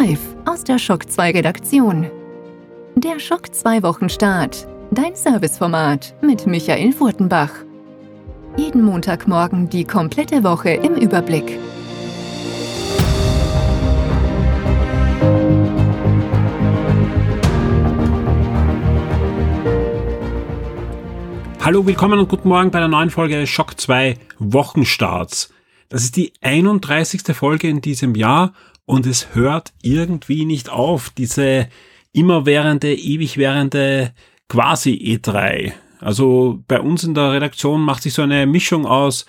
Live aus der Schock 2 Redaktion. Der Schock 2 Wochenstart. Dein Serviceformat mit Michael Furtenbach. Jeden Montagmorgen die komplette Woche im Überblick. Hallo, willkommen und guten Morgen bei der neuen Folge Schock 2 Wochenstarts. Das ist die 31. Folge in diesem Jahr und es hört irgendwie nicht auf, diese immerwährende, ewig währende quasi E3. Also bei uns in der Redaktion macht sich so eine Mischung aus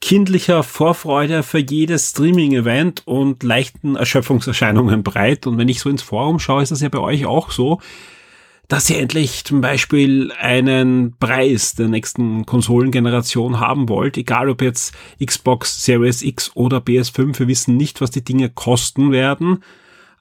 kindlicher Vorfreude für jedes Streaming-Event und leichten Erschöpfungserscheinungen breit. Und wenn ich so ins Forum schaue, ist das ja bei euch auch so dass ihr endlich zum Beispiel einen Preis der nächsten Konsolengeneration haben wollt, egal ob jetzt Xbox Series X oder PS5, wir wissen nicht, was die Dinge kosten werden.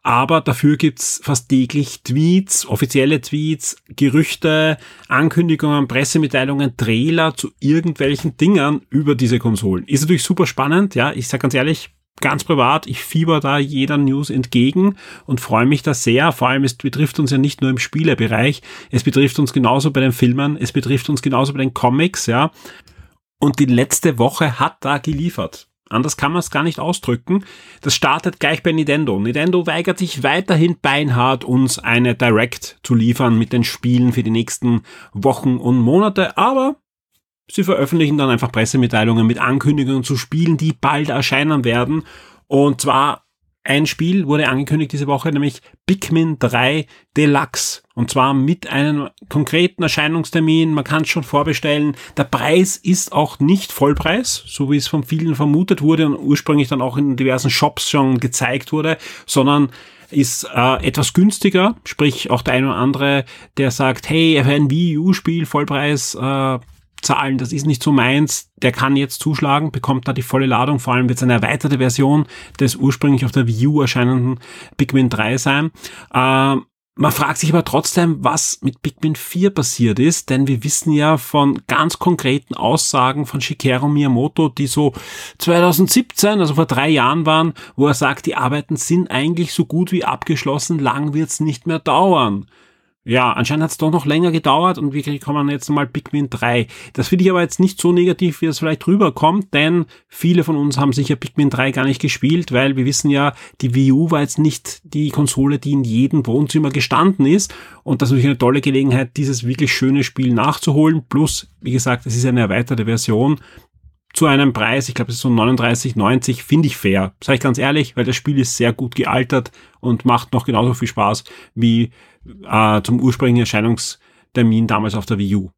Aber dafür gibt's fast täglich Tweets, offizielle Tweets, Gerüchte, Ankündigungen, Pressemitteilungen, Trailer zu irgendwelchen Dingern über diese Konsolen. Ist natürlich super spannend, ja. Ich sag ganz ehrlich, ganz privat, ich fieber da jeder News entgegen und freue mich da sehr. Vor allem, es betrifft uns ja nicht nur im Spielebereich, es betrifft uns genauso bei den Filmen, es betrifft uns genauso bei den Comics, ja. Und die letzte Woche hat da geliefert. Anders kann man es gar nicht ausdrücken. Das startet gleich bei Nintendo. Nintendo weigert sich weiterhin beinhart, uns eine Direct zu liefern mit den Spielen für die nächsten Wochen und Monate, aber Sie veröffentlichen dann einfach Pressemitteilungen mit Ankündigungen zu Spielen, die bald erscheinen werden. Und zwar ein Spiel wurde angekündigt diese Woche, nämlich Pikmin 3 Deluxe. Und zwar mit einem konkreten Erscheinungstermin. Man kann es schon vorbestellen. Der Preis ist auch nicht Vollpreis, so wie es von vielen vermutet wurde und ursprünglich dann auch in diversen Shops schon gezeigt wurde, sondern ist äh, etwas günstiger. Sprich, auch der eine oder andere, der sagt, hey, ein Wii U-Spiel Vollpreis äh, Zahlen, das ist nicht so meins, der kann jetzt zuschlagen, bekommt da die volle Ladung, vor allem wird es eine erweiterte Version des ursprünglich auf der Wii U erscheinenden Pikmin 3 sein. Äh, man fragt sich aber trotzdem, was mit Pikmin 4 passiert ist, denn wir wissen ja von ganz konkreten Aussagen von Shigeru Miyamoto, die so 2017, also vor drei Jahren waren, wo er sagt, die Arbeiten sind eigentlich so gut wie abgeschlossen, lang wird's nicht mehr dauern. Ja, anscheinend hat es doch noch länger gedauert und wir kommen jetzt mal Pikmin 3. Das finde ich aber jetzt nicht so negativ, wie es vielleicht rüberkommt, denn viele von uns haben sicher Pikmin 3 gar nicht gespielt, weil wir wissen ja, die Wii U war jetzt nicht die Konsole, die in jedem Wohnzimmer gestanden ist und das ist natürlich eine tolle Gelegenheit, dieses wirklich schöne Spiel nachzuholen. Plus, wie gesagt, es ist eine erweiterte Version zu einem Preis, ich glaube, es ist so 39,90, finde ich fair. Sage ich ganz ehrlich, weil das Spiel ist sehr gut gealtert und macht noch genauso viel Spaß wie äh, zum ursprünglichen Erscheinungstermin damals auf der Wii U.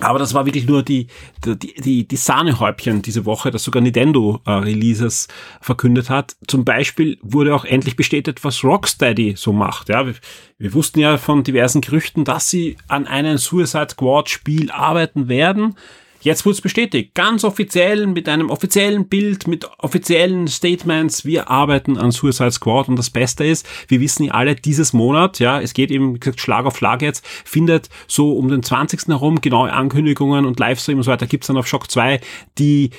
Aber das war wirklich nur die, die, die, die Sahnehäubchen diese Woche, dass sogar Nintendo äh, Releases verkündet hat. Zum Beispiel wurde auch endlich bestätigt, was Rocksteady so macht. Ja, wir, wir wussten ja von diversen Gerüchten, dass sie an einem Suicide Squad Spiel arbeiten werden. Jetzt wurde es bestätigt, ganz offiziell, mit einem offiziellen Bild, mit offiziellen Statements. Wir arbeiten an Suicide Squad und das Beste ist, wir wissen ja alle, dieses Monat, ja, es geht eben wie gesagt, Schlag auf Schlag jetzt, findet so um den 20. herum genaue Ankündigungen und Livestream und so weiter gibt's dann auf Shock 2, die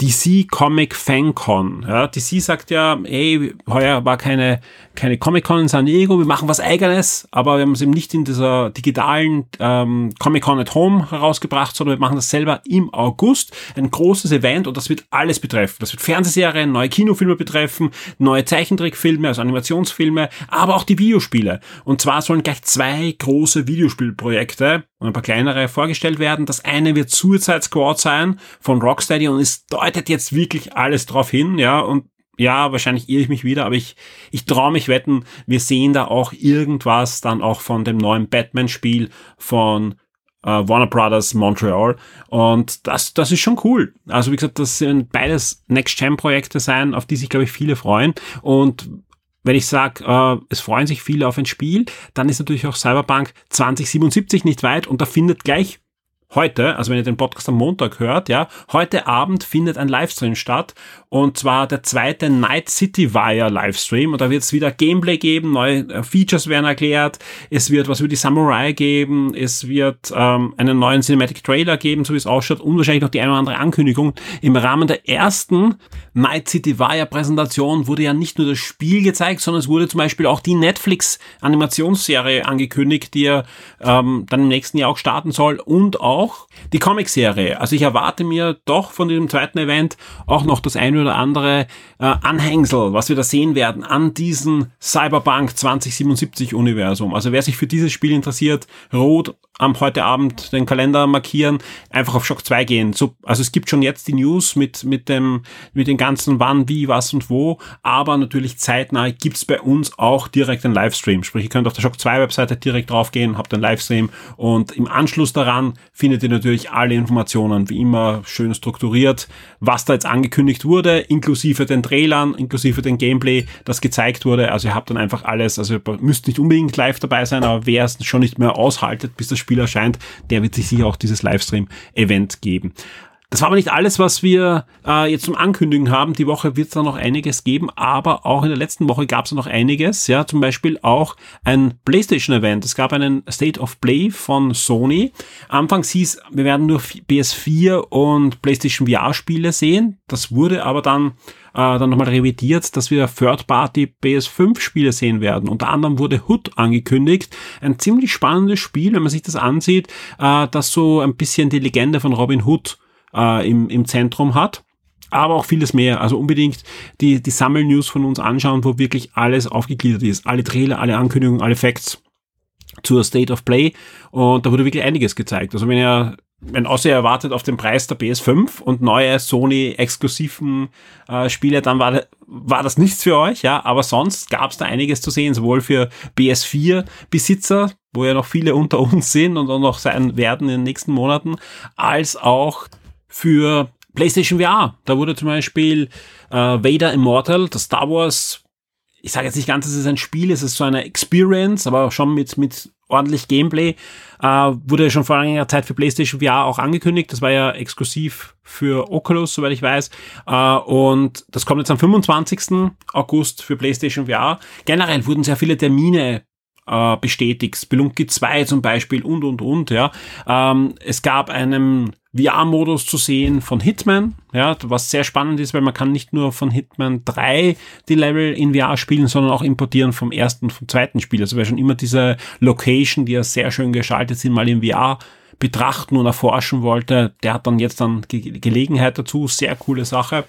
DC Comic Fan Con. Ja, DC sagt ja, ey, heuer war keine, keine Comic Con in San Diego, wir machen was eigenes, aber wir haben es eben nicht in dieser digitalen ähm, Comic Con at Home herausgebracht, sondern wir machen das selber im August. Ein großes Event und das wird alles betreffen. Das wird Fernsehserien, neue Kinofilme betreffen, neue Zeichentrickfilme, also Animationsfilme, aber auch die Videospiele. Und zwar sollen gleich zwei große Videospielprojekte und ein paar kleinere vorgestellt werden. Das eine wird Suicide Squad sein von Rocksteady und es deutet jetzt wirklich alles drauf hin, ja, und ja, wahrscheinlich irre ich mich wieder, aber ich, ich traue mich wetten, wir sehen da auch irgendwas dann auch von dem neuen Batman-Spiel von äh, Warner Brothers Montreal. Und das, das ist schon cool. Also wie gesagt, das sind beides Next-Gen-Projekte sein, auf die sich, glaube ich, viele freuen. Und wenn ich sage, äh, es freuen sich viele auf ein Spiel, dann ist natürlich auch Cyberpunk 2077 nicht weit und da findet gleich heute, also wenn ihr den Podcast am Montag hört, ja, heute Abend findet ein Livestream statt und zwar der zweite Night City Wire Livestream und da wird es wieder Gameplay geben, neue äh, Features werden erklärt, es wird was über die Samurai geben, es wird ähm, einen neuen Cinematic Trailer geben, so wie es ausschaut und wahrscheinlich noch die eine oder andere Ankündigung. Im Rahmen der ersten Night City Wire Präsentation wurde ja nicht nur das Spiel gezeigt, sondern es wurde zum Beispiel auch die Netflix Animationsserie angekündigt, die ja ähm, dann im nächsten Jahr auch starten soll und auch auch die Comic-Serie. Also ich erwarte mir doch von diesem zweiten Event auch noch das eine oder andere äh, Anhängsel, was wir da sehen werden an diesem Cyberpunk 2077 Universum. Also wer sich für dieses Spiel interessiert, rot am heute Abend den Kalender markieren, einfach auf Shock 2 gehen. So, also es gibt schon jetzt die News mit, mit dem, mit den ganzen wann, wie, was und wo, aber natürlich zeitnah gibt's bei uns auch direkt einen Livestream. Sprich, ihr könnt auf der Shock 2 Webseite direkt draufgehen, habt einen Livestream und im Anschluss daran findet ihr natürlich alle Informationen, wie immer schön strukturiert, was da jetzt angekündigt wurde, inklusive den Trailern, inklusive den Gameplay, das gezeigt wurde. Also ihr habt dann einfach alles, also ihr müsst nicht unbedingt live dabei sein, aber wer es schon nicht mehr aushaltet, bis das Spiel erscheint, der wird sich sicher auch dieses Livestream-Event geben. Das war aber nicht alles, was wir äh, jetzt zum Ankündigen haben. Die Woche wird es da noch einiges geben, aber auch in der letzten Woche gab es noch einiges. Ja, zum Beispiel auch ein PlayStation-Event. Es gab einen State of Play von Sony. Anfangs hieß, wir werden nur PS4 und PlayStation VR-Spiele sehen. Das wurde aber dann äh, dann nochmal revidiert, dass wir Third-Party PS5-Spiele sehen werden. Unter anderem wurde Hood angekündigt. Ein ziemlich spannendes Spiel, wenn man sich das ansieht, äh, das so ein bisschen die Legende von Robin Hood äh, im, im Zentrum hat aber auch vieles mehr. Also unbedingt die, die Sammel-News von uns anschauen, wo wirklich alles aufgegliedert ist. Alle Trailer, alle Ankündigungen, alle Facts zur State of Play. Und da wurde wirklich einiges gezeigt. Also wenn ihr, wenn außer ihr erwartet auf den Preis der PS5 und neue Sony-exklusiven äh, Spiele, dann war, war das nichts für euch, ja. Aber sonst gab es da einiges zu sehen, sowohl für PS4-Besitzer, wo ja noch viele unter uns sind und auch noch sein werden in den nächsten Monaten, als auch für PlayStation VR. Da wurde zum Beispiel äh, Vader Immortal, das Star Wars, ich sage jetzt nicht ganz, es ist ein Spiel, es ist so eine Experience, aber schon mit, mit ordentlich Gameplay, äh, wurde schon vor einiger Zeit für PlayStation VR auch angekündigt. Das war ja exklusiv für Oculus, soweit ich weiß. Äh, und das kommt jetzt am 25. August für PlayStation VR. Generell wurden sehr viele Termine äh, bestätigt. Spelunky 2 zum Beispiel und, und, und, ja. Ähm, es gab einen VR-Modus zu sehen von Hitman, ja, was sehr spannend ist, weil man kann nicht nur von Hitman 3 die Level in VR spielen, sondern auch importieren vom ersten und vom zweiten Spiel. Also wer schon immer diese Location, die ja sehr schön geschaltet sind, mal in VR betrachten und erforschen wollte, der hat dann jetzt dann Ge Gelegenheit dazu. Sehr coole Sache.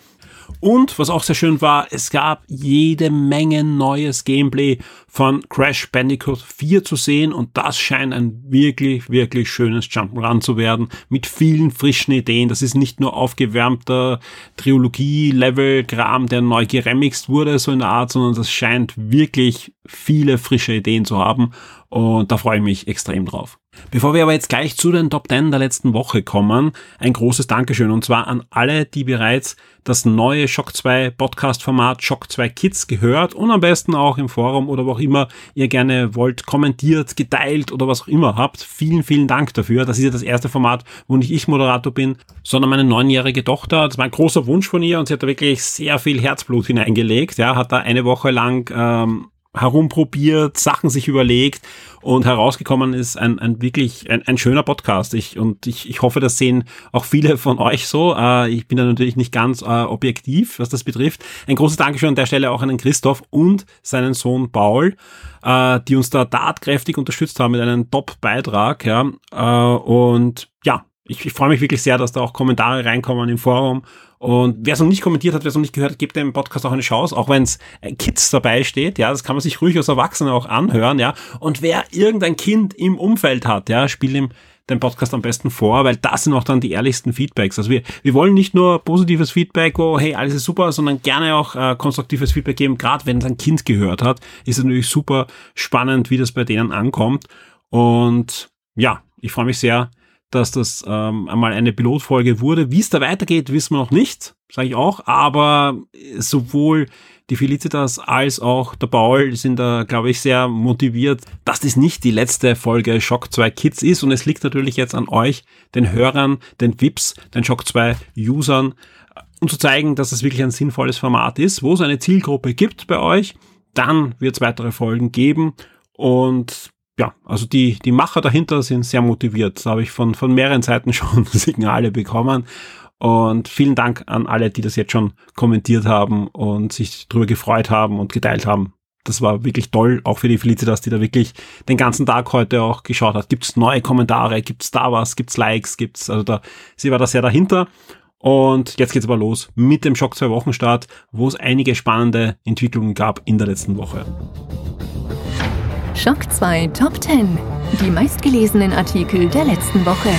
Und was auch sehr schön war, es gab jede Menge neues Gameplay von Crash Bandicoot 4 zu sehen und das scheint ein wirklich, wirklich schönes Jump'n'Run zu werden mit vielen frischen Ideen. Das ist nicht nur aufgewärmter Trilogie-Level-Kram, der neu geremixt wurde, so in der Art, sondern das scheint wirklich viele frische Ideen zu haben und da freue ich mich extrem drauf. Bevor wir aber jetzt gleich zu den Top 10 der letzten Woche kommen, ein großes Dankeschön und zwar an alle, die bereits das neue Shock 2 Podcast Format Shock 2 Kids gehört und am besten auch im Forum oder wo auch immer ihr gerne wollt, kommentiert, geteilt oder was auch immer habt. Vielen, vielen Dank dafür. Das ist ja das erste Format, wo nicht ich Moderator bin, sondern meine neunjährige Tochter. Das war ein großer Wunsch von ihr und sie hat da wirklich sehr viel Herzblut hineingelegt. Ja, hat da eine Woche lang ähm, herumprobiert, Sachen sich überlegt und herausgekommen ist ein, ein wirklich ein, ein schöner Podcast. Ich, und ich, ich hoffe, das sehen auch viele von euch so. Äh, ich bin da natürlich nicht ganz äh, objektiv, was das betrifft. Ein großes Dankeschön an der Stelle auch an den Christoph und seinen Sohn Paul, äh, die uns da tatkräftig unterstützt haben mit einem Top-Beitrag. Ja. Äh, und ja, ich, ich freue mich wirklich sehr, dass da auch Kommentare reinkommen im Forum und wer es noch nicht kommentiert hat, wer es noch nicht gehört hat, gebt dem Podcast auch eine Chance, auch wenn es äh, Kids dabei steht, ja, das kann man sich ruhig als Erwachsener auch anhören, ja. Und wer irgendein Kind im Umfeld hat, ja, spielt ihm den Podcast am besten vor, weil das sind auch dann die ehrlichsten Feedbacks. Also wir, wir wollen nicht nur positives Feedback, wo hey, alles ist super, sondern gerne auch äh, konstruktives Feedback geben. Gerade wenn es ein Kind gehört hat, ist es natürlich super spannend, wie das bei denen ankommt. Und ja, ich freue mich sehr, dass das ähm, einmal eine Pilotfolge wurde. Wie es da weitergeht, wissen wir noch nicht, sage ich auch. Aber sowohl die Felicitas als auch der Paul sind da, glaube ich, sehr motiviert, dass das nicht die letzte Folge Shock 2 Kids ist. Und es liegt natürlich jetzt an euch, den Hörern, den VIPs, den Shock 2 Usern, um zu zeigen, dass es wirklich ein sinnvolles Format ist, wo es eine Zielgruppe gibt bei euch. Dann wird es weitere Folgen geben. Und ja, also die, die Macher dahinter sind sehr motiviert. Da habe ich von, von mehreren Seiten schon Signale bekommen. Und vielen Dank an alle, die das jetzt schon kommentiert haben und sich darüber gefreut haben und geteilt haben. Das war wirklich toll, auch für die Felicitas, die da wirklich den ganzen Tag heute auch geschaut hat. Gibt's neue Kommentare, gibt's da was, gibt's Likes, gibt's, also da, sie war da sehr dahinter. Und jetzt geht's aber los mit dem Schock 2 Wochenstart, wo es einige spannende Entwicklungen gab in der letzten Woche. Schock 2 Top 10. Die meistgelesenen Artikel der letzten Woche.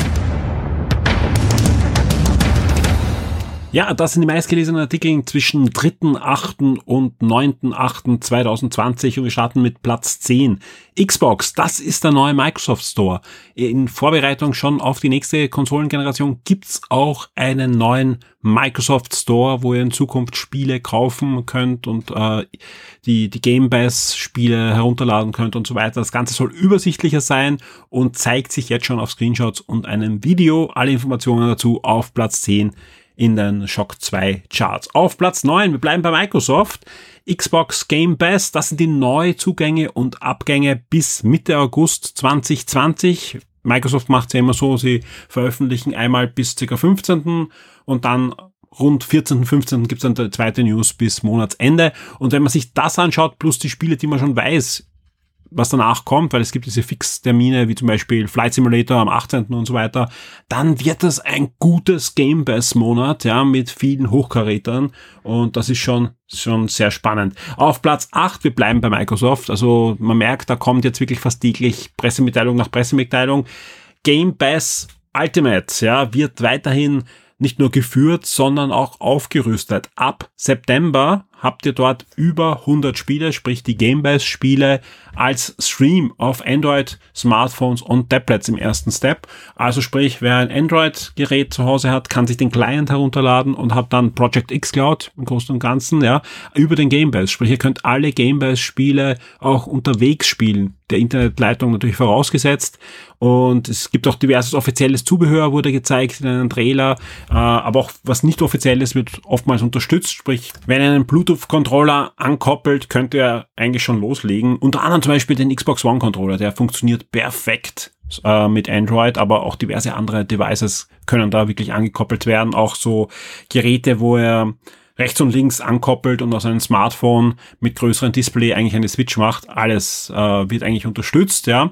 Ja, das sind die meistgelesenen Artikel zwischen 3.8. und 9.8.2020 und wir starten mit Platz 10. Xbox, das ist der neue Microsoft Store. In Vorbereitung schon auf die nächste Konsolengeneration gibt's auch einen neuen Microsoft Store, wo ihr in Zukunft Spiele kaufen könnt und äh, die, die Game Pass Spiele herunterladen könnt und so weiter. Das Ganze soll übersichtlicher sein und zeigt sich jetzt schon auf Screenshots und einem Video. Alle Informationen dazu auf Platz 10 in den Shock 2 Charts. Auf Platz 9, wir bleiben bei Microsoft. Xbox Game Pass, das sind die neuen Zugänge und Abgänge bis Mitte August 2020. Microsoft macht es ja immer so, sie veröffentlichen einmal bis ca. 15. und dann rund 14., 15. gibt es dann die zweite News bis Monatsende. Und wenn man sich das anschaut, plus die Spiele, die man schon weiß, was danach kommt, weil es gibt diese Fixtermine, wie zum Beispiel Flight Simulator am 18. und so weiter, dann wird das ein gutes Game Pass Monat, ja, mit vielen Hochkarätern und das ist schon, schon sehr spannend. Auf Platz 8, wir bleiben bei Microsoft, also man merkt, da kommt jetzt wirklich fast täglich Pressemitteilung nach Pressemitteilung. Game Pass Ultimate, ja, wird weiterhin nicht nur geführt, sondern auch aufgerüstet. Ab September habt ihr dort über 100 Spiele, sprich die Gamebase Spiele als Stream auf Android, Smartphones und Tablets im ersten Step. Also sprich, wer ein Android-Gerät zu Hause hat, kann sich den Client herunterladen und hat dann Project X Cloud im Großen und Ganzen, ja, über den Gamebase. Sprich, ihr könnt alle Gamebase Spiele auch unterwegs spielen. Der Internetleitung natürlich vorausgesetzt. Und es gibt auch diverses offizielles Zubehör, wurde gezeigt in einem Trailer. Äh, aber auch was nicht offizielles wird oftmals unterstützt. Sprich, wenn ihr einen Bluetooth-Controller ankoppelt, könnt ihr eigentlich schon loslegen. Unter anderem zum Beispiel den Xbox One-Controller, der funktioniert perfekt äh, mit Android, aber auch diverse andere Devices können da wirklich angekoppelt werden. Auch so Geräte, wo er rechts und links ankoppelt und aus einem Smartphone mit größerem Display eigentlich eine Switch macht. Alles äh, wird eigentlich unterstützt, ja.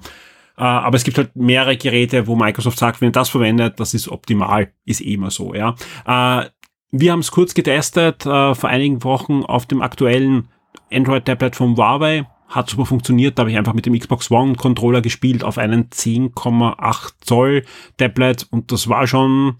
Äh, aber es gibt halt mehrere Geräte, wo Microsoft sagt, wenn ihr das verwendet, das ist optimal, ist eh immer so, ja. Äh, wir haben es kurz getestet äh, vor einigen Wochen auf dem aktuellen Android-Tablet von Huawei. Hat super funktioniert. Da habe ich einfach mit dem Xbox One Controller gespielt auf einen 10,8 Zoll Tablet und das war schon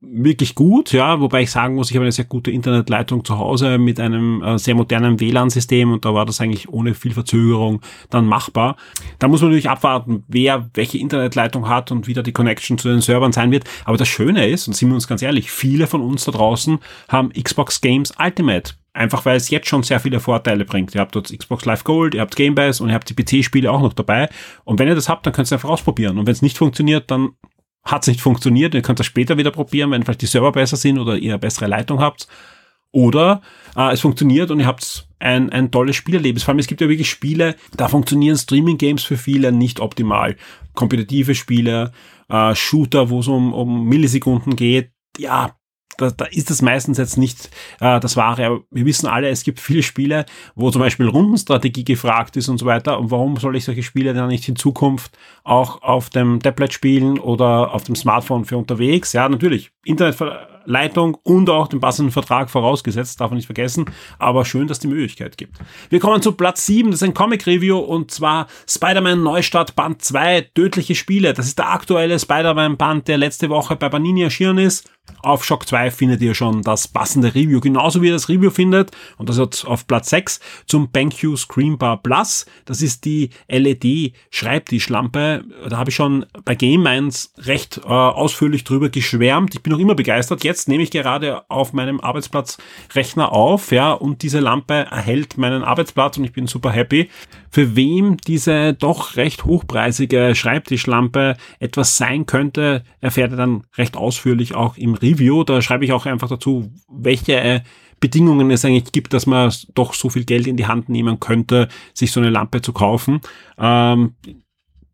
wirklich gut, ja, wobei ich sagen muss, ich habe eine sehr gute Internetleitung zu Hause mit einem äh, sehr modernen WLAN-System und da war das eigentlich ohne viel Verzögerung dann machbar. Da muss man natürlich abwarten, wer welche Internetleitung hat und wie da die Connection zu den Servern sein wird. Aber das Schöne ist, und sind wir uns ganz ehrlich, viele von uns da draußen haben Xbox Games Ultimate Einfach weil es jetzt schon sehr viele Vorteile bringt. Ihr habt dort Xbox Live Gold, ihr habt Game Pass und ihr habt die PC-Spiele auch noch dabei. Und wenn ihr das habt, dann könnt ihr es einfach ausprobieren. Und wenn es nicht funktioniert, dann hat es nicht funktioniert, ihr könnt das später wieder probieren, wenn vielleicht die Server besser sind oder ihr bessere Leitung habt. Oder äh, es funktioniert und ihr habt ein, ein tolles Spielerlebnis. Vor allem, es gibt ja wirklich Spiele, da funktionieren Streaming-Games für viele nicht optimal. Kompetitive Spiele, äh, Shooter, wo es um, um Millisekunden geht, ja, da, da ist das meistens jetzt nicht äh, das Wahre. Aber wir wissen alle, es gibt viele Spiele, wo zum Beispiel Rundenstrategie gefragt ist und so weiter. Und warum soll ich solche Spiele dann nicht in Zukunft auch auf dem Tablet spielen oder auf dem Smartphone für unterwegs? Ja, natürlich. Internetleitung und auch den passenden Vertrag vorausgesetzt, darf man nicht vergessen. Aber schön, dass die Möglichkeit gibt. Wir kommen zu Platz 7, das ist ein Comic-Review und zwar Spider-Man Neustart Band 2, tödliche Spiele. Das ist der aktuelle Spider-Man Band, der letzte Woche bei Panini erschienen ist Auf Shock 2 findet ihr schon das passende Review, genauso wie ihr das Review findet, und das hat auf Platz 6 zum BenQ Screenbar Plus. Das ist die LED Schreibtischlampe. Da habe ich schon bei Game Minds recht äh, ausführlich drüber geschwärmt. Ich bin noch immer begeistert. Jetzt nehme ich gerade auf meinem Arbeitsplatz Rechner auf, ja, und diese Lampe erhält meinen Arbeitsplatz und ich bin super happy. Für wem diese doch recht hochpreisige Schreibtischlampe etwas sein könnte, erfährt ihr dann recht ausführlich auch im Review. Da schreibe ich auch einfach dazu, welche äh, Bedingungen es eigentlich gibt, dass man doch so viel Geld in die Hand nehmen könnte, sich so eine Lampe zu kaufen. Ähm,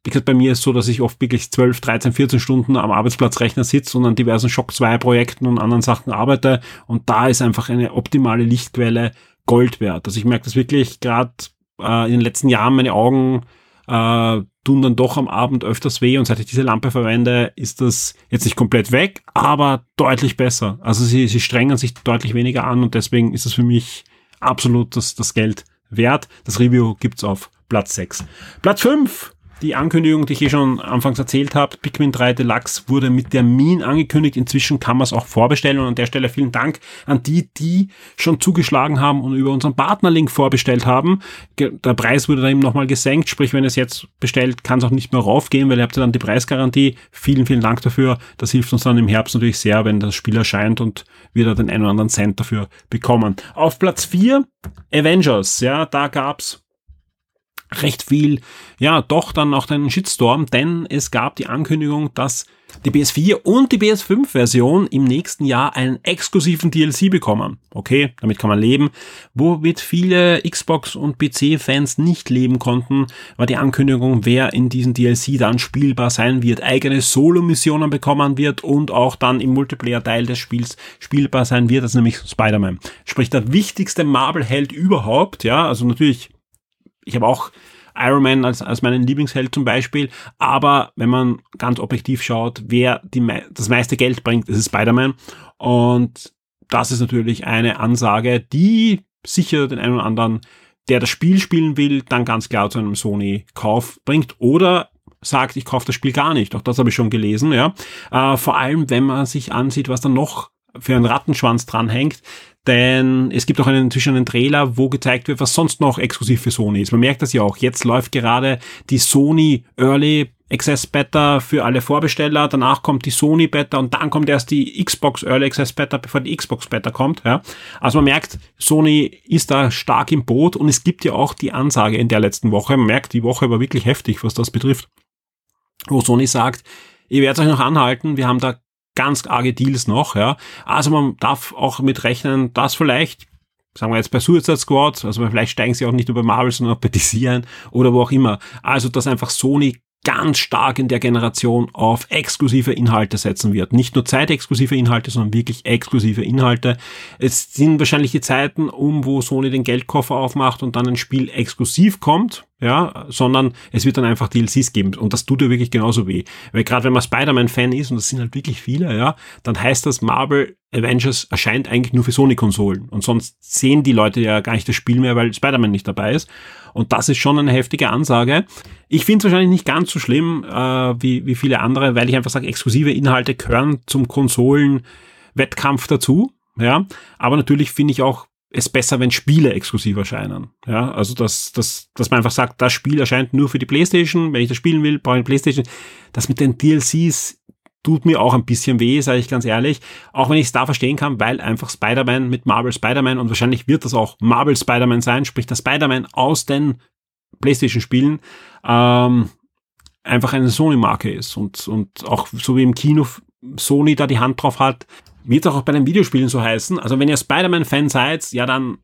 wie gesagt, bei mir ist so, dass ich oft wirklich 12, 13, 14 Stunden am Arbeitsplatzrechner sitze und an diversen Shock 2 Projekten und anderen Sachen arbeite und da ist einfach eine optimale Lichtquelle Gold wert. Also ich merke das wirklich gerade äh, in den letzten Jahren meine Augen äh, tun dann doch am Abend öfters weh und seit ich diese Lampe verwende, ist das jetzt nicht komplett weg, aber deutlich besser. Also sie, sie strengen sich deutlich weniger an und deswegen ist es für mich absolut das, das Geld wert. Das Review gibt's auf Platz 6. Platz 5 die Ankündigung, die ich hier schon anfangs erzählt habe, Pikmin 3 Deluxe wurde mit Termin angekündigt. Inzwischen kann man es auch vorbestellen und an der Stelle vielen Dank an die, die schon zugeschlagen haben und über unseren Partnerlink vorbestellt haben. Der Preis wurde da eben nochmal gesenkt, sprich, wenn es jetzt bestellt, kann es auch nicht mehr raufgehen, weil ihr habt ja dann die Preisgarantie. Vielen, vielen Dank dafür. Das hilft uns dann im Herbst natürlich sehr, wenn das Spiel erscheint und wir da den einen oder anderen Cent dafür bekommen. Auf Platz 4 Avengers, ja, da gab's recht viel, ja, doch dann auch einen Shitstorm, denn es gab die Ankündigung, dass die PS4 und die PS5-Version im nächsten Jahr einen exklusiven DLC bekommen. Okay, damit kann man leben. Womit viele Xbox- und PC-Fans nicht leben konnten, war die Ankündigung, wer in diesem DLC dann spielbar sein wird, eigene Solo-Missionen bekommen wird und auch dann im Multiplayer-Teil des Spiels spielbar sein wird, das ist nämlich Spider-Man. Sprich, der wichtigste Marvel-Held überhaupt, ja, also natürlich ich habe auch Iron Man als, als meinen Lieblingsheld zum Beispiel, aber wenn man ganz objektiv schaut, wer die, das meiste Geld bringt, ist es Spider-Man. Und das ist natürlich eine Ansage, die sicher den einen oder anderen, der das Spiel spielen will, dann ganz klar zu einem Sony-Kauf bringt oder sagt, ich kaufe das Spiel gar nicht. Auch das habe ich schon gelesen, ja. Äh, vor allem, wenn man sich ansieht, was dann noch für einen Rattenschwanz dranhängt, denn es gibt auch einen, inzwischen einen Trailer, wo gezeigt wird, was sonst noch exklusiv für Sony ist. Man merkt das ja auch. Jetzt läuft gerade die Sony Early Access Beta für alle Vorbesteller, danach kommt die Sony Beta und dann kommt erst die Xbox Early Access Beta, bevor die Xbox Beta kommt. Ja. Also man merkt, Sony ist da stark im Boot und es gibt ja auch die Ansage in der letzten Woche. Man merkt, die Woche war wirklich heftig, was das betrifft. Wo Sony sagt, ihr werdet euch noch anhalten, wir haben da ganz arge Deals noch, ja. Also man darf auch mit rechnen, dass vielleicht, sagen wir jetzt bei Suicide Squad, also vielleicht steigen sie auch nicht nur bei Marvel, sondern auch bei DC ein oder wo auch immer. Also, dass einfach Sony ganz stark in der Generation auf exklusive Inhalte setzen wird. Nicht nur zeitexklusive Inhalte, sondern wirklich exklusive Inhalte. Es sind wahrscheinlich die Zeiten um, wo Sony den Geldkoffer aufmacht und dann ein Spiel exklusiv kommt, ja, sondern es wird dann einfach DLCs geben und das tut ja wirklich genauso weh. Weil gerade wenn man Spider-Man-Fan ist, und das sind halt wirklich viele, ja, dann heißt das, Marvel Avengers erscheint eigentlich nur für Sony-Konsolen und sonst sehen die Leute ja gar nicht das Spiel mehr, weil Spider-Man nicht dabei ist und das ist schon eine heftige Ansage. Ich finde es wahrscheinlich nicht ganz so schlimm äh, wie, wie viele andere, weil ich einfach sage, exklusive Inhalte gehören zum Konsolen-Wettkampf dazu, ja, aber natürlich finde ich auch es besser, wenn Spiele exklusiv erscheinen. Ja, also dass, dass, dass man einfach sagt, das Spiel erscheint nur für die Playstation. Wenn ich das spielen will, brauche ich eine Playstation. Das mit den DLCs tut mir auch ein bisschen weh, sage ich ganz ehrlich. Auch wenn ich es da verstehen kann, weil einfach Spider-Man mit Marvel Spider-Man und wahrscheinlich wird das auch Marvel Spider-Man sein, sprich der Spider-Man aus den PlayStation-Spielen, ähm, einfach eine Sony-Marke ist und, und auch so wie im Kino Sony da die Hand drauf hat, wird auch bei den Videospielen so heißen. Also wenn ihr Spider-Man-Fan seid, ja, dann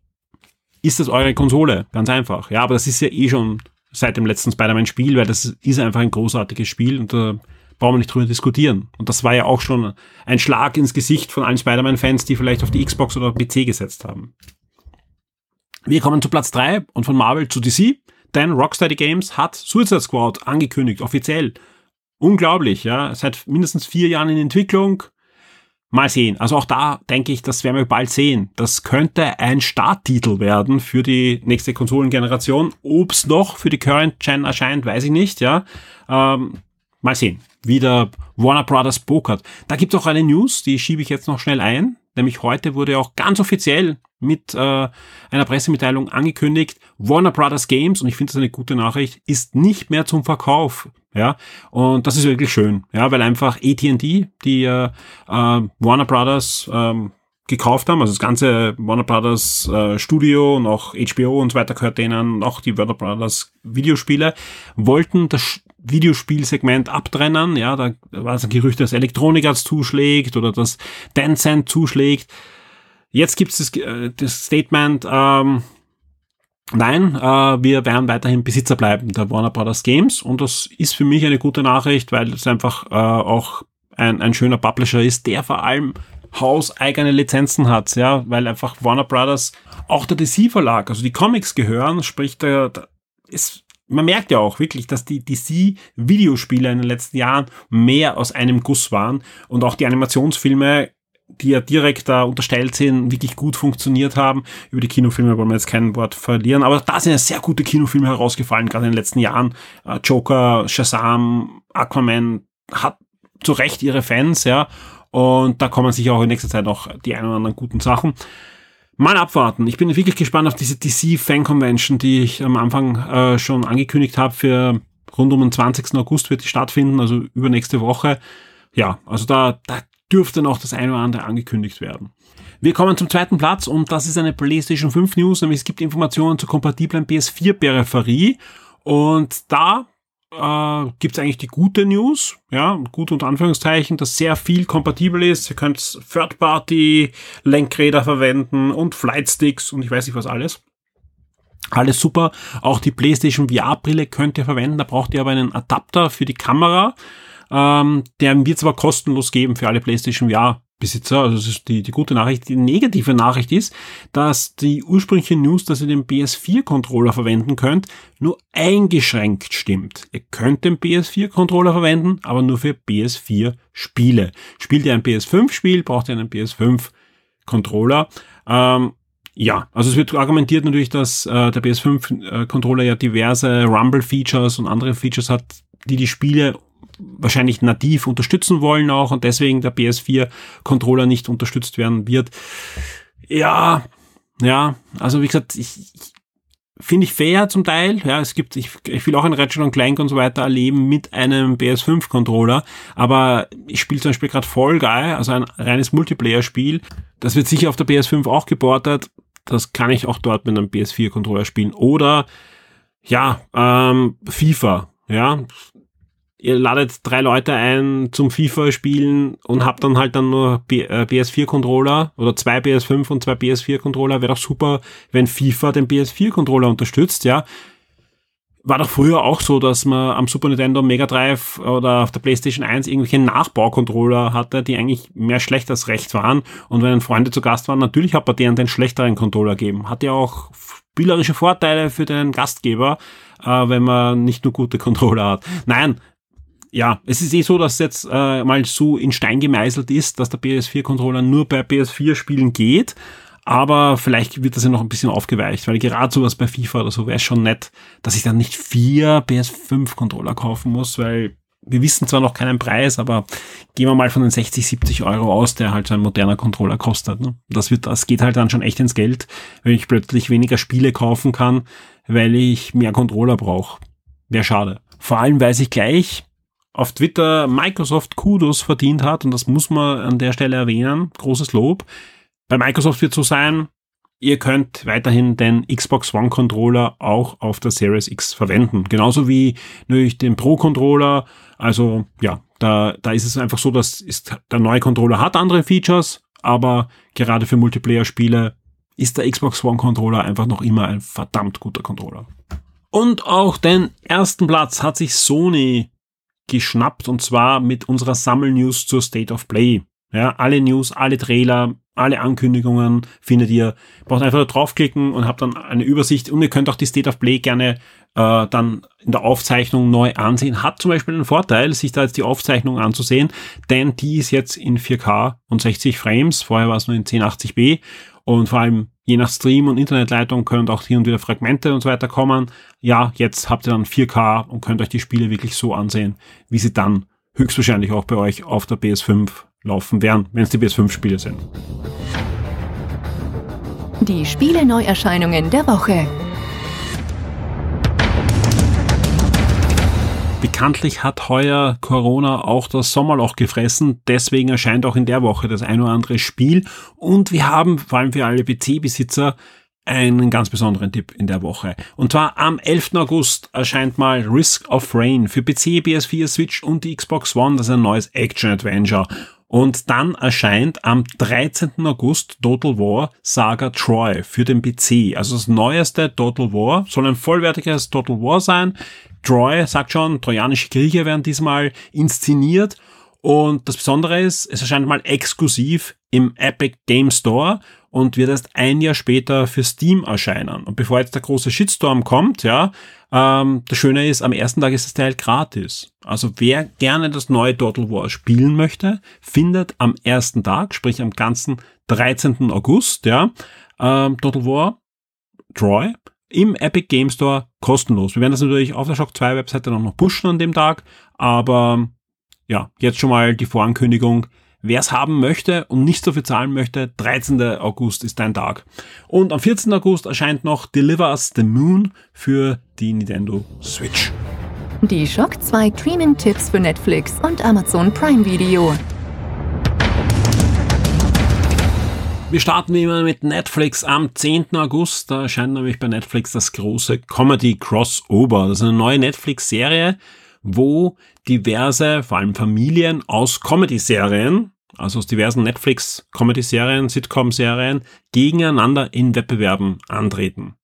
ist das eure Konsole. Ganz einfach. Ja, aber das ist ja eh schon seit dem letzten Spider-Man-Spiel, weil das ist einfach ein großartiges Spiel und da brauchen wir nicht drüber diskutieren. Und das war ja auch schon ein Schlag ins Gesicht von allen Spider-Man-Fans, die vielleicht auf die Xbox oder PC gesetzt haben. Wir kommen zu Platz 3 und von Marvel zu DC, denn Rocksteady Games hat Suicide Squad angekündigt, offiziell. Unglaublich, ja. Seit mindestens vier Jahren in Entwicklung, Mal sehen. Also auch da denke ich, das werden wir bald sehen. Das könnte ein Starttitel werden für die nächste Konsolengeneration. Ob's noch für die Current Gen erscheint, weiß ich nicht, ja. Ähm, mal sehen. wieder Warner Brothers pokert. Da gibt es auch eine News, die schiebe ich jetzt noch schnell ein. Nämlich heute wurde auch ganz offiziell mit äh, einer Pressemitteilung angekündigt, Warner Brothers Games, und ich finde das eine gute Nachricht, ist nicht mehr zum Verkauf. Ja, und das ist wirklich schön, ja, weil einfach AT&T, die äh, äh, Warner Brothers ähm, gekauft haben, also das ganze Warner Brothers äh, Studio und auch HBO und so weiter gehört denen, auch die Warner Brothers Videospiele, wollten das Videospielsegment abtrennen. Ja, da war es ein Gerücht, dass Electronic Arts zuschlägt oder dass Tencent zuschlägt. Jetzt gibt es das, äh, das, Statement, ähm, nein, äh, wir werden weiterhin Besitzer bleiben der Warner Brothers Games und das ist für mich eine gute Nachricht, weil es einfach äh, auch ein, ein schöner Publisher ist, der vor allem hauseigene Lizenzen hat, ja, weil einfach Warner Brothers auch der DC Verlag, also die Comics gehören, sprich der, der ist man merkt ja auch wirklich, dass die DC-Videospiele in den letzten Jahren mehr aus einem Guss waren und auch die Animationsfilme, die ja direkt da unterstellt sind, wirklich gut funktioniert haben. Über die Kinofilme wollen wir jetzt kein Wort verlieren, aber da sind ja sehr gute Kinofilme herausgefallen, gerade in den letzten Jahren. Äh, Joker, Shazam, Aquaman hat zu Recht ihre Fans, ja. Und da kommen sicher auch in nächster Zeit noch die ein oder anderen guten Sachen. Mal abwarten. Ich bin wirklich gespannt auf diese DC Fan Convention, die ich am Anfang äh, schon angekündigt habe. Für rund um den 20. August wird die stattfinden, also übernächste Woche. Ja, also da, da dürfte noch das eine oder andere angekündigt werden. Wir kommen zum zweiten Platz und das ist eine PlayStation 5 News, nämlich es gibt Informationen zur kompatiblen PS4-Peripherie und da äh, gibt es eigentlich die gute News, ja, gut unter Anführungszeichen, dass sehr viel kompatibel ist. Ihr könnt Third-Party-Lenkräder verwenden und Flightsticks und ich weiß nicht was alles. Alles super. Auch die PlayStation VR-Brille könnt ihr verwenden. Da braucht ihr aber einen Adapter für die Kamera. Ähm, der wird es aber kostenlos geben für alle PlayStation VR Besitzer. Also das ist die, die gute Nachricht. Die negative Nachricht ist, dass die ursprüngliche News, dass ihr den PS4-Controller verwenden könnt, nur eingeschränkt stimmt. Ihr könnt den PS4-Controller verwenden, aber nur für PS4-Spiele. Spielt ihr ein PS5-Spiel, braucht ihr einen PS5-Controller. Ähm, ja, also es wird argumentiert natürlich, dass äh, der PS5-Controller ja diverse Rumble-Features und andere Features hat, die die Spiele wahrscheinlich nativ unterstützen wollen auch und deswegen der PS4-Controller nicht unterstützt werden wird. Ja, ja, also wie gesagt, ich, ich finde ich fair zum Teil. Ja, es gibt, ich, ich will auch ein Ratchet Clank und so weiter erleben mit einem PS5-Controller, aber ich spiele zum Beispiel gerade Fall Guy, also ein reines Multiplayer-Spiel. Das wird sicher auf der PS5 auch geportet. Das kann ich auch dort mit einem PS4-Controller spielen. Oder ja, ähm, FIFA. Ja, ihr ladet drei Leute ein zum FIFA-Spielen und habt dann halt dann nur PS4-Controller äh, oder zwei PS5 und zwei PS4-Controller. Wäre doch super, wenn FIFA den PS4-Controller unterstützt, ja. War doch früher auch so, dass man am Super Nintendo Mega Drive oder auf der PlayStation 1 irgendwelche Nachbaucontroller hatte, die eigentlich mehr schlecht als recht waren. Und wenn Freunde zu Gast waren, natürlich hat man denen den schlechteren Controller gegeben. Hat ja auch spielerische Vorteile für den Gastgeber, äh, wenn man nicht nur gute Controller hat. Nein, ja, es ist eh so, dass jetzt äh, mal so in Stein gemeißelt ist, dass der PS4-Controller nur bei PS4-Spielen geht. Aber vielleicht wird das ja noch ein bisschen aufgeweicht, weil gerade sowas bei FIFA oder so wäre schon nett, dass ich dann nicht vier PS5-Controller kaufen muss, weil wir wissen zwar noch keinen Preis, aber gehen wir mal von den 60, 70 Euro aus, der halt so ein moderner Controller kostet. Ne? Das wird, das geht halt dann schon echt ins Geld, wenn ich plötzlich weniger Spiele kaufen kann, weil ich mehr Controller brauche. Wäre schade. Vor allem weiß ich gleich, auf Twitter Microsoft Kudos verdient hat und das muss man an der Stelle erwähnen. Großes Lob. Bei Microsoft wird so sein, ihr könnt weiterhin den Xbox One Controller auch auf der Series X verwenden. Genauso wie natürlich den Pro Controller. Also ja, da, da ist es einfach so, dass ist, der neue Controller hat andere Features, aber gerade für Multiplayer-Spiele ist der Xbox One Controller einfach noch immer ein verdammt guter Controller. Und auch den ersten Platz hat sich Sony geschnappt und zwar mit unserer Sammelnews zur State of Play. Ja, alle News, alle Trailer, alle Ankündigungen findet ihr. Braucht einfach draufklicken und habt dann eine Übersicht und ihr könnt auch die State of Play gerne äh, dann in der Aufzeichnung neu ansehen. Hat zum Beispiel den Vorteil, sich da jetzt die Aufzeichnung anzusehen, denn die ist jetzt in 4K und 60 Frames. Vorher war es nur in 1080p und vor allem je nach Stream und Internetleitung können auch hier und wieder Fragmente und so weiter kommen. Ja, jetzt habt ihr dann 4K und könnt euch die Spiele wirklich so ansehen, wie sie dann höchstwahrscheinlich auch bei euch auf der PS5 laufen werden, wenn es die PS5-Spiele sind. Die Spiele-Neuerscheinungen der Woche. Bekanntlich hat heuer Corona auch das Sommerloch gefressen, deswegen erscheint auch in der Woche das ein oder andere Spiel und wir haben vor allem für alle PC-Besitzer einen ganz besonderen Tipp in der Woche. Und zwar am 11. August erscheint mal Risk of Rain für PC, PS4, Switch und die Xbox One. Das ist ein neues Action-Adventure. Und dann erscheint am 13. August Total War Saga Troy für den PC. Also das neueste Total War soll ein vollwertiges Total War sein. Troy sagt schon, trojanische Kriege werden diesmal inszeniert. Und das Besondere ist, es erscheint mal exklusiv im Epic Game Store und wird erst ein Jahr später für Steam erscheinen. Und bevor jetzt der große Shitstorm kommt, ja, ähm, das Schöne ist, am ersten Tag ist das Teil gratis. Also wer gerne das neue Total War spielen möchte, findet am ersten Tag, sprich am ganzen 13. August, ja, ähm, Total War Troy im Epic Game Store kostenlos. Wir werden das natürlich auf der Shock 2 Webseite noch pushen an dem Tag, aber ja, jetzt schon mal die Vorankündigung, Wer es haben möchte und nicht so viel zahlen möchte, 13. August ist dein Tag. Und am 14. August erscheint noch Deliver Us the Moon für die Nintendo Switch. Die Shock 2 Streaming-Tipps für Netflix und Amazon Prime Video. Wir starten wie immer mit Netflix am 10. August. Da erscheint nämlich bei Netflix das große Comedy Crossover. Das ist eine neue Netflix-Serie, wo diverse, vor allem Familien aus Comedy-Serien also aus diversen Netflix-Comedy-Serien, Sitcom-Serien, gegeneinander in Wettbewerben antreten.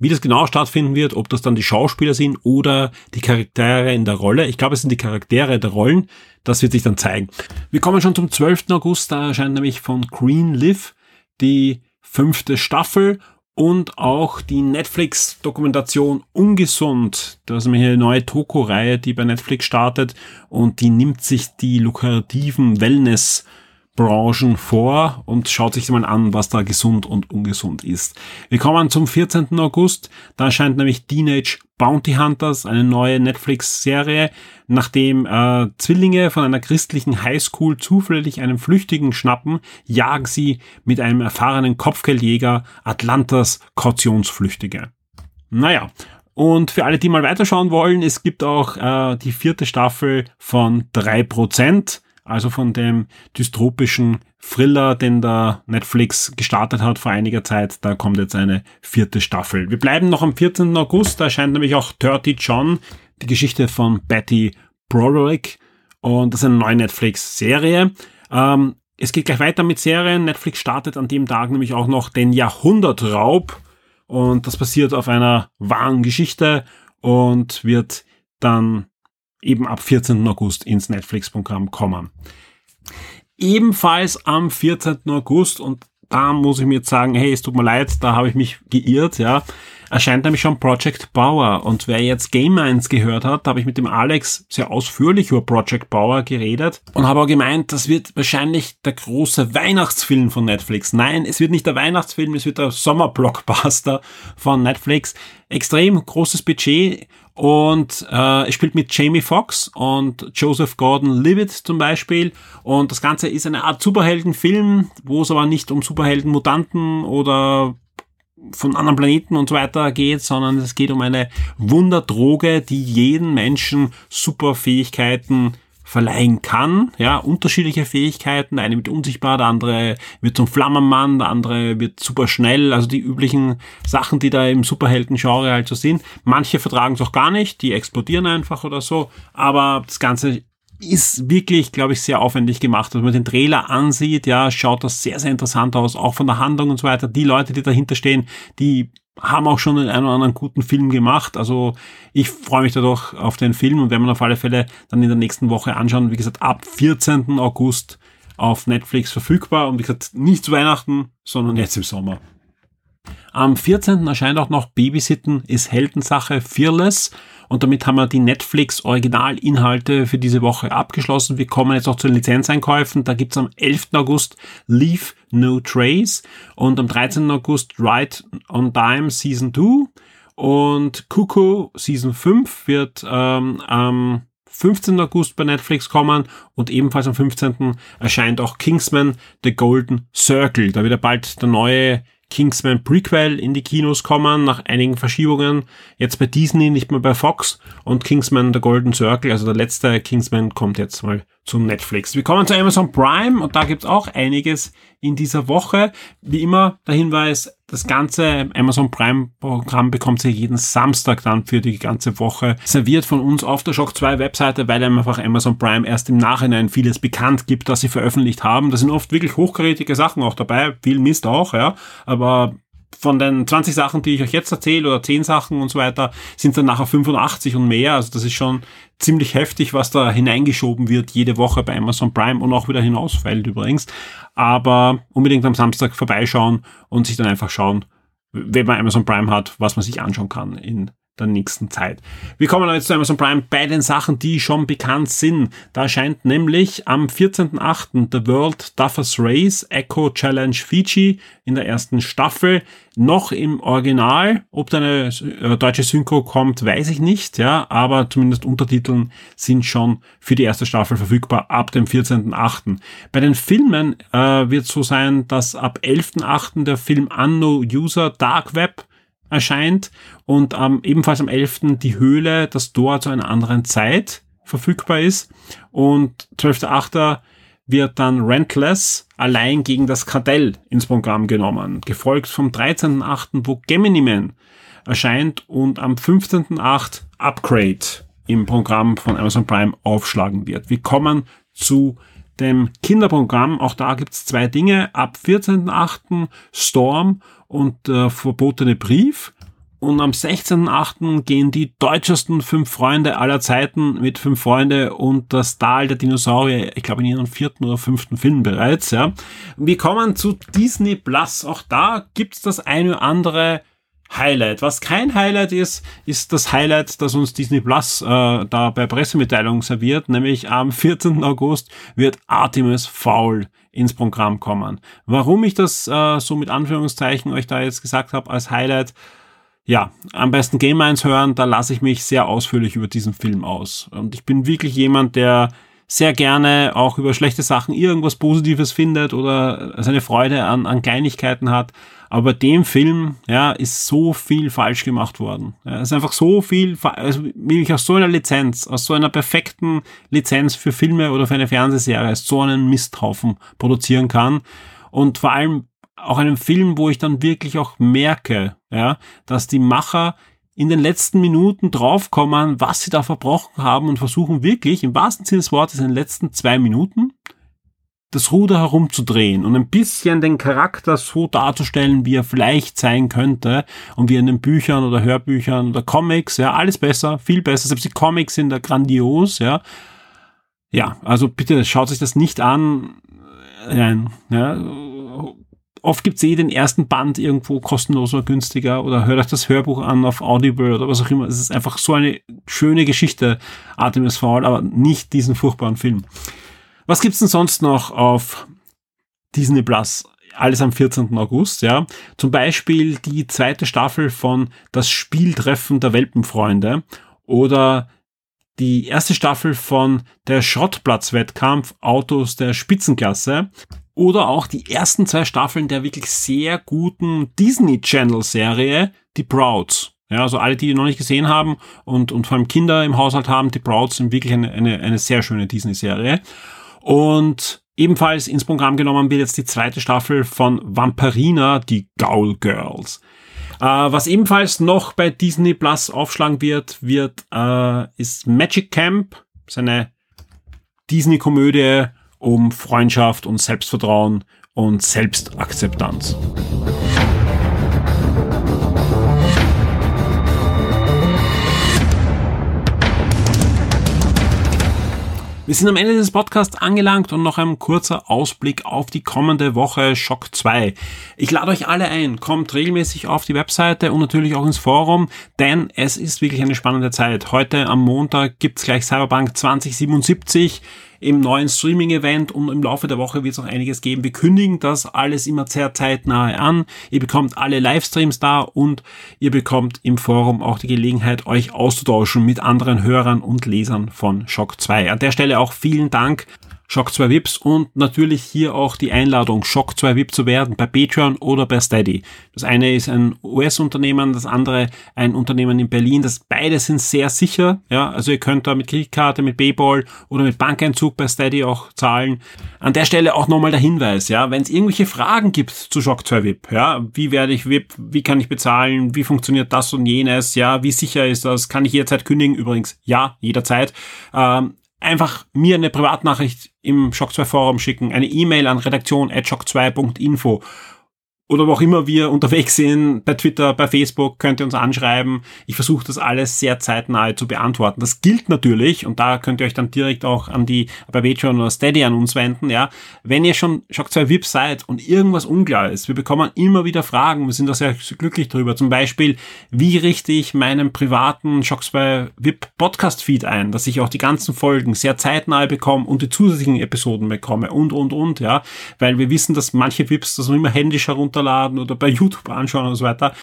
Wie das genau stattfinden wird, ob das dann die Schauspieler sind oder die Charaktere in der Rolle. Ich glaube, es sind die Charaktere der Rollen. Das wird sich dann zeigen. Wir kommen schon zum 12. August. Da erscheint nämlich von Green Live die fünfte Staffel und auch die Netflix-Dokumentation Ungesund. Das ist eine neue Toko-Reihe, die bei Netflix startet und die nimmt sich die lukrativen Wellness- Branchen vor und schaut sich mal an, was da gesund und ungesund ist. Wir kommen zum 14. August. Da erscheint nämlich Teenage Bounty Hunters, eine neue Netflix-Serie, nachdem äh, Zwillinge von einer christlichen Highschool zufällig einen Flüchtigen schnappen, jagen sie mit einem erfahrenen Kopfgeldjäger Atlantas Kautionsflüchtige. Naja, und für alle, die mal weiterschauen wollen, es gibt auch äh, die vierte Staffel von 3% also von dem dystropischen Thriller, den da Netflix gestartet hat vor einiger Zeit. Da kommt jetzt eine vierte Staffel. Wir bleiben noch am 14. August, da erscheint nämlich auch Dirty John, die Geschichte von Betty Broderick. Und das ist eine neue Netflix-Serie. Ähm, es geht gleich weiter mit Serien. Netflix startet an dem Tag nämlich auch noch den Jahrhundertraub. Und das basiert auf einer wahren Geschichte und wird dann eben ab 14. August ins Netflix-Programm kommen. Ebenfalls am 14. August und da muss ich mir jetzt sagen, hey, es tut mir leid, da habe ich mich geirrt, ja. Erscheint nämlich schon Project Power. Und wer jetzt Game Minds gehört hat, habe ich mit dem Alex sehr ausführlich über Project Power geredet und habe auch gemeint, das wird wahrscheinlich der große Weihnachtsfilm von Netflix. Nein, es wird nicht der Weihnachtsfilm, es wird der Sommerblockbuster von Netflix. Extrem großes Budget und äh, es spielt mit Jamie Foxx und Joseph Gordon-Levitt zum Beispiel. Und das Ganze ist eine Art Superheldenfilm, wo es aber nicht um Superhelden, Mutanten oder von anderen Planeten und so weiter geht, sondern es geht um eine Wunderdroge, die jeden Menschen Superfähigkeiten verleihen kann. Ja, unterschiedliche Fähigkeiten. Der eine wird unsichtbar, der andere wird zum Flammenmann, der andere wird super schnell. Also die üblichen Sachen, die da im Superhelden-Genre halt so sind. Manche vertragen es auch gar nicht, die explodieren einfach oder so. Aber das Ganze ist wirklich, glaube ich, sehr aufwendig gemacht. Wenn man den Trailer ansieht, ja, schaut das sehr, sehr interessant aus, auch von der Handlung und so weiter. Die Leute, die dahinter stehen, die haben auch schon den einen oder anderen guten Film gemacht. Also ich freue mich dadurch auf den Film und werden wir auf alle Fälle dann in der nächsten Woche anschauen. Wie gesagt, ab 14. August auf Netflix verfügbar und wie gesagt, nicht zu Weihnachten, sondern jetzt im Sommer. Am 14. erscheint auch noch Babysitten ist Heldensache Fearless. Und damit haben wir die Netflix Originalinhalte für diese Woche abgeschlossen. Wir kommen jetzt auch zu den Lizenzeinkäufen. Da gibt's am 11. August Leave No Trace und am 13. August Ride on Dime Season 2 und Cuckoo Season 5 wird ähm, am 15. August bei Netflix kommen und ebenfalls am 15. erscheint auch Kingsman The Golden Circle. Da wird ja bald der neue Kingsman Prequel in die Kinos kommen, nach einigen Verschiebungen. Jetzt bei Disney, nicht mehr bei Fox. Und Kingsman The Golden Circle, also der letzte Kingsman, kommt jetzt mal zu Netflix. Wir kommen zu Amazon Prime und da gibt's auch einiges in dieser Woche. Wie immer der Hinweis, das ganze Amazon Prime Programm bekommt ihr jeden Samstag dann für die ganze Woche serviert von uns auf der Shock 2 Webseite, weil einfach Amazon Prime erst im Nachhinein vieles bekannt gibt, das sie veröffentlicht haben. Da sind oft wirklich hochkarätige Sachen auch dabei, viel Mist auch, ja, aber von den 20 Sachen, die ich euch jetzt erzähle, oder 10 Sachen und so weiter, sind dann nachher 85 und mehr. Also das ist schon ziemlich heftig, was da hineingeschoben wird jede Woche bei Amazon Prime und auch wieder hinausfällt übrigens. Aber unbedingt am Samstag vorbeischauen und sich dann einfach schauen, wenn man Amazon Prime hat, was man sich anschauen kann in der nächsten Zeit. Wir kommen jetzt zu Amazon Prime bei den Sachen, die schon bekannt sind. Da erscheint nämlich am 14.8. The World Duffers Race Echo Challenge Fiji in der ersten Staffel noch im Original. Ob da eine äh, deutsche Synchro kommt, weiß ich nicht, ja, aber zumindest Untertiteln sind schon für die erste Staffel verfügbar ab dem 14.8. Bei den Filmen äh, wird so sein, dass ab 11.8. der Film Anno User Dark Web erscheint und ähm, ebenfalls am 11. die Höhle, das Tor zu einer anderen Zeit verfügbar ist und 12.8. wird dann Rentless allein gegen das Kartell ins Programm genommen, gefolgt vom 13.8., wo Gemini Man erscheint und am 15.8. Upgrade im Programm von Amazon Prime aufschlagen wird. Wir kommen zu dem Kinderprogramm. Auch da gibt's zwei Dinge. Ab 14.8. Storm und der verbotene Brief. Und am 16.8. gehen die deutschesten fünf Freunde aller Zeiten mit fünf Freunde und das Tal der Dinosaurier, ich glaube in ihrem vierten oder fünften Film bereits, ja. Wir kommen zu Disney Plus. Auch da gibt's das eine oder andere Highlight. Was kein Highlight ist, ist das Highlight, das uns Disney Plus äh, da bei Pressemitteilung serviert, nämlich am 14. August wird Artemis Fowl ins Programm kommen. Warum ich das äh, so mit Anführungszeichen euch da jetzt gesagt habe als Highlight, ja, am besten Game 1 hören, da lasse ich mich sehr ausführlich über diesen Film aus. Und ich bin wirklich jemand, der sehr gerne auch über schlechte Sachen irgendwas Positives findet oder seine Freude an, an Kleinigkeiten hat. Aber bei dem Film, ja, ist so viel falsch gemacht worden. Ja, es ist einfach so viel, also wie ich aus so einer Lizenz, aus so einer perfekten Lizenz für Filme oder für eine Fernsehserie so einen Misthaufen produzieren kann. Und vor allem auch einem Film, wo ich dann wirklich auch merke, ja, dass die Macher in den letzten Minuten draufkommen, was sie da verbrochen haben und versuchen wirklich im wahrsten Sinne des Wortes in den letzten zwei Minuten das Ruder herumzudrehen und ein bisschen den Charakter so darzustellen, wie er vielleicht sein könnte und wie in den Büchern oder Hörbüchern oder Comics, ja, alles besser, viel besser. Selbst die Comics sind da grandios, ja. Ja, also bitte schaut sich das nicht an. Nein, ja. Oft gibt's eh den ersten Band irgendwo kostenlos oder günstiger oder hört euch das Hörbuch an auf Audible oder was auch immer. Es ist einfach so eine schöne Geschichte, Artemis Fowl, aber nicht diesen furchtbaren Film. Was gibt's denn sonst noch auf Disney Plus? Alles am 14. August, ja. Zum Beispiel die zweite Staffel von Das Spieltreffen der Welpenfreunde oder die erste Staffel von der Schrottplatzwettkampf Autos der Spitzenklasse oder auch die ersten zwei Staffeln der wirklich sehr guten Disney Channel Serie Die Prouds. Ja, also alle, die die noch nicht gesehen haben und, und vor allem Kinder im Haushalt haben, die Prouds sind wirklich eine, eine, eine sehr schöne Disney-Serie. Und ebenfalls ins Programm genommen wird jetzt die zweite Staffel von Vampirina, die Gaul Girls. Äh, was ebenfalls noch bei Disney Plus aufschlagen wird, wird äh, ist Magic Camp, seine Disney-Komödie um Freundschaft und Selbstvertrauen und Selbstakzeptanz. Wir sind am Ende des Podcasts angelangt und noch ein kurzer Ausblick auf die kommende Woche Schock 2. Ich lade euch alle ein, kommt regelmäßig auf die Webseite und natürlich auch ins Forum, denn es ist wirklich eine spannende Zeit. Heute am Montag gibt's gleich Cyberpunk 2077 im neuen Streaming-Event und im Laufe der Woche wird es auch einiges geben. Wir kündigen das alles immer sehr zeitnah an. Ihr bekommt alle Livestreams da und ihr bekommt im Forum auch die Gelegenheit, euch auszutauschen mit anderen Hörern und Lesern von Shock 2. An der Stelle auch vielen Dank Shock 2 VIPs und natürlich hier auch die Einladung, Shock 2 VIP zu werden bei Patreon oder bei Steady. Das eine ist ein US-Unternehmen, das andere ein Unternehmen in Berlin. Das beide sind sehr sicher. Ja, also ihr könnt da mit Kreditkarte, mit Payball oder mit Bankeinzug bei Steady auch zahlen. An der Stelle auch nochmal der Hinweis, ja, wenn es irgendwelche Fragen gibt zu Shock 2 VIP, ja, wie werde ich VIP, wie kann ich bezahlen, wie funktioniert das und jenes, ja, wie sicher ist das, kann ich jederzeit kündigen? Übrigens, ja, jederzeit. Ähm, einfach mir eine Privatnachricht im Shock 2 Forum schicken, eine E-Mail an redaktion@shock2.info oder wo auch immer wir unterwegs sind, bei Twitter, bei Facebook, könnt ihr uns anschreiben. Ich versuche das alles sehr zeitnah zu beantworten. Das gilt natürlich, und da könnt ihr euch dann direkt auch an die, bei Patreon oder Steady an uns wenden, ja. Wenn ihr schon Shock 2 VIP seid und irgendwas unklar ist, wir bekommen immer wieder Fragen, wir sind da sehr glücklich drüber. Zum Beispiel, wie richte ich meinen privaten Shock 2 VIP Podcast Feed ein, dass ich auch die ganzen Folgen sehr zeitnah bekomme und die zusätzlichen Episoden bekomme und, und, und, ja. Weil wir wissen, dass manche VIPs das noch immer händisch herunter runterladen oder bei YouTube anschauen und so weiter.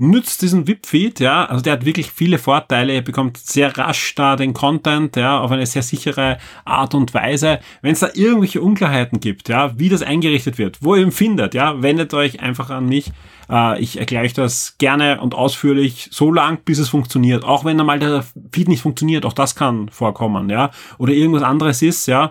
Nützt diesen VIP-Feed, ja, also der hat wirklich viele Vorteile, ihr bekommt sehr rasch da den Content, ja, auf eine sehr sichere Art und Weise. Wenn es da irgendwelche Unklarheiten gibt, ja, wie das eingerichtet wird, wo ihr ihn findet, ja, wendet euch einfach an mich. Äh, ich erkläre euch das gerne und ausführlich so lang, bis es funktioniert. Auch wenn einmal der Feed nicht funktioniert, auch das kann vorkommen, ja, oder irgendwas anderes ist, ja,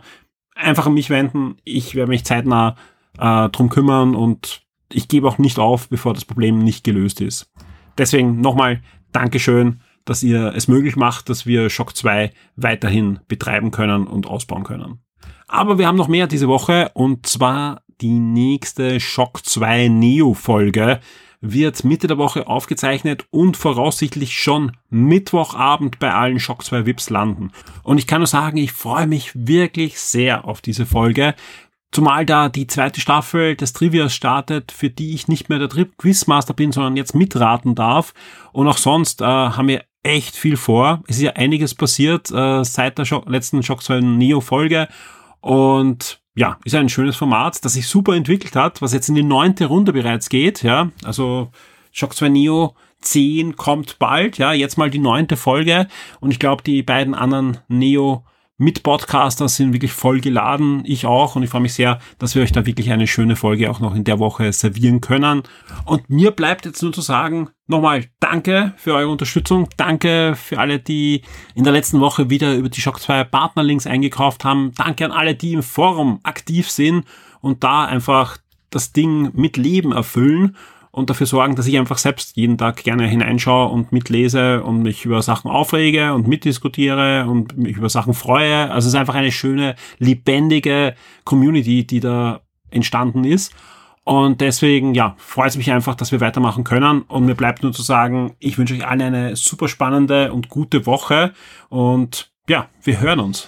einfach an mich wenden. Ich werde mich zeitnah äh, drum kümmern und ich gebe auch nicht auf, bevor das Problem nicht gelöst ist. Deswegen nochmal Dankeschön, dass ihr es möglich macht, dass wir Shock 2 weiterhin betreiben können und ausbauen können. Aber wir haben noch mehr diese Woche und zwar die nächste Shock 2 Neo Folge wird Mitte der Woche aufgezeichnet und voraussichtlich schon Mittwochabend bei allen Shock 2 Vips landen. Und ich kann nur sagen, ich freue mich wirklich sehr auf diese Folge, Zumal da die zweite Staffel des Trivias startet, für die ich nicht mehr der Quizmaster bin, sondern jetzt mitraten darf. Und auch sonst äh, haben wir echt viel vor. Es ist ja einiges passiert äh, seit der Schock, letzten 2 Neo-Folge. Und ja, ist ein schönes Format, das sich super entwickelt hat, was jetzt in die neunte Runde bereits geht. Ja, also Shock 2 Neo 10 kommt bald. Ja, jetzt mal die neunte Folge. Und ich glaube, die beiden anderen Neo mit Podcaster sind wirklich voll geladen, ich auch. Und ich freue mich sehr, dass wir euch da wirklich eine schöne Folge auch noch in der Woche servieren können. Und mir bleibt jetzt nur zu sagen, nochmal danke für eure Unterstützung, danke für alle, die in der letzten Woche wieder über die Shock 2 Partnerlinks eingekauft haben, danke an alle, die im Forum aktiv sind und da einfach das Ding mit Leben erfüllen und dafür sorgen, dass ich einfach selbst jeden Tag gerne hineinschaue und mitlese und mich über Sachen aufrege und mitdiskutiere und mich über Sachen freue. Also es ist einfach eine schöne, lebendige Community, die da entstanden ist. Und deswegen, ja, freut es mich einfach, dass wir weitermachen können. Und mir bleibt nur zu sagen, ich wünsche euch allen eine super spannende und gute Woche. Und ja, wir hören uns.